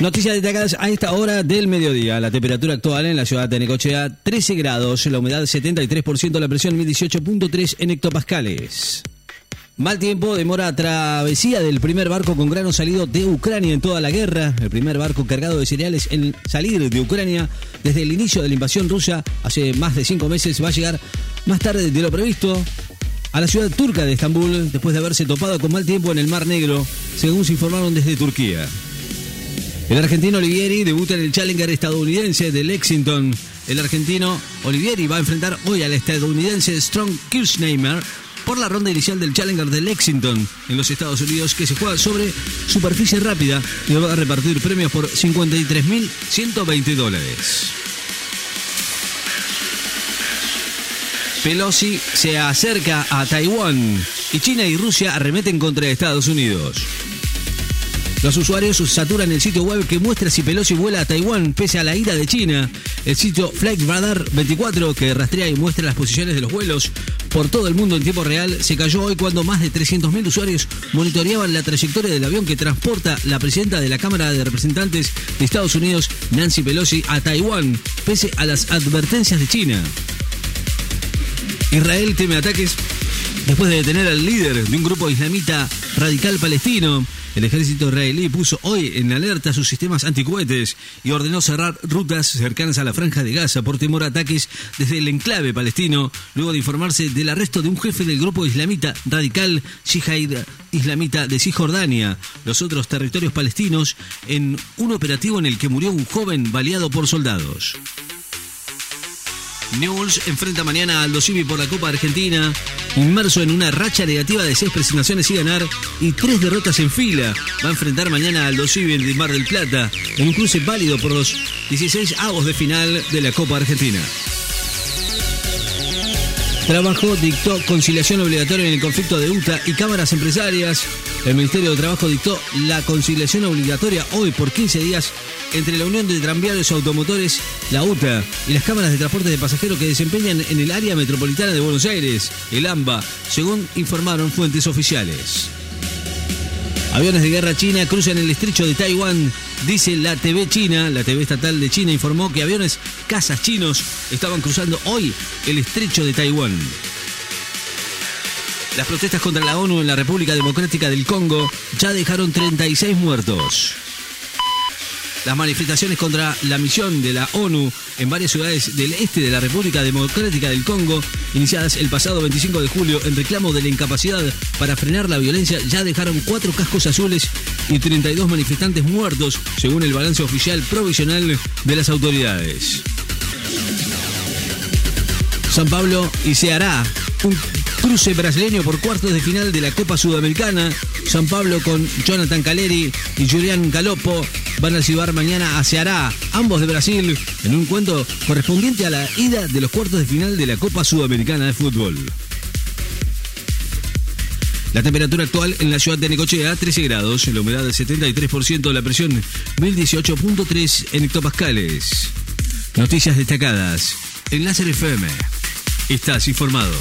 Noticias destacadas a esta hora del mediodía. La temperatura actual en la ciudad de Necochea, 13 grados, la humedad 73%, la presión 1018.3 en hectopascales. Mal tiempo demora travesía del primer barco con grano salido de Ucrania en toda la guerra. El primer barco cargado de cereales en salir de Ucrania desde el inicio de la invasión rusa hace más de cinco meses va a llegar más tarde de lo previsto a la ciudad turca de Estambul después de haberse topado con mal tiempo en el Mar Negro, según se informaron desde Turquía. El argentino Olivieri debuta en el Challenger estadounidense de Lexington. El argentino Olivieri va a enfrentar hoy al estadounidense Strong Kirchneimer por la ronda inicial del Challenger de Lexington en los Estados Unidos que se juega sobre superficie rápida y va a repartir premios por 53.120 dólares. Pelosi se acerca a Taiwán y China y Rusia arremeten contra Estados Unidos. Los usuarios saturan el sitio web que muestra si Pelosi vuela a Taiwán pese a la ira de China. El sitio Flight Radar 24, que rastrea y muestra las posiciones de los vuelos por todo el mundo en tiempo real, se cayó hoy cuando más de 300.000 usuarios monitoreaban la trayectoria del avión que transporta la presidenta de la Cámara de Representantes de Estados Unidos, Nancy Pelosi, a Taiwán, pese a las advertencias de China. Israel teme ataques después de detener al líder de un grupo islamita radical palestino. El ejército israelí puso hoy en alerta sus sistemas anticohetes y ordenó cerrar rutas cercanas a la franja de Gaza por temor a ataques desde el enclave palestino, luego de informarse del arresto de un jefe del grupo islamita radical Jihad Islamita de Cisjordania, los otros territorios palestinos, en un operativo en el que murió un joven baleado por soldados. Newell's enfrenta mañana al Civi por la Copa Argentina, inmerso en una racha negativa de seis presentaciones y ganar y tres derrotas en fila. Va a enfrentar mañana al Civi de Mar del Plata en un cruce válido por los 16 avos de final de la Copa Argentina. Trabajo dictó conciliación obligatoria en el conflicto de UTA y cámaras empresarias. El Ministerio de Trabajo dictó la conciliación obligatoria hoy por 15 días entre la Unión de Tranviarios Automotores, la UTA, y las cámaras de transporte de pasajeros que desempeñan en el área metropolitana de Buenos Aires, el AMBA, según informaron fuentes oficiales. Aviones de guerra china cruzan el estrecho de Taiwán, dice la TV china. La TV estatal de China informó que aviones cazas chinos estaban cruzando hoy el estrecho de Taiwán. Las protestas contra la ONU en la República Democrática del Congo ya dejaron 36 muertos. Las manifestaciones contra la misión de la ONU en varias ciudades del este de la República Democrática del Congo, iniciadas el pasado 25 de julio en reclamo de la incapacidad para frenar la violencia, ya dejaron cuatro cascos azules y 32 manifestantes muertos, según el balance oficial provisional de las autoridades. San Pablo y Ceará, un cruce brasileño por cuartos de final de la Copa Sudamericana. San Pablo con Jonathan Caleri y Julián Galopo van a llevar mañana a Ceará, ambos de Brasil, en un cuento correspondiente a la ida de los cuartos de final de la Copa Sudamericana de Fútbol. La temperatura actual en la ciudad de Necochea, 13 grados, la humedad del 73%, la presión 1018.3 en hectopascales. Noticias destacadas en Láser FM. Estás informado.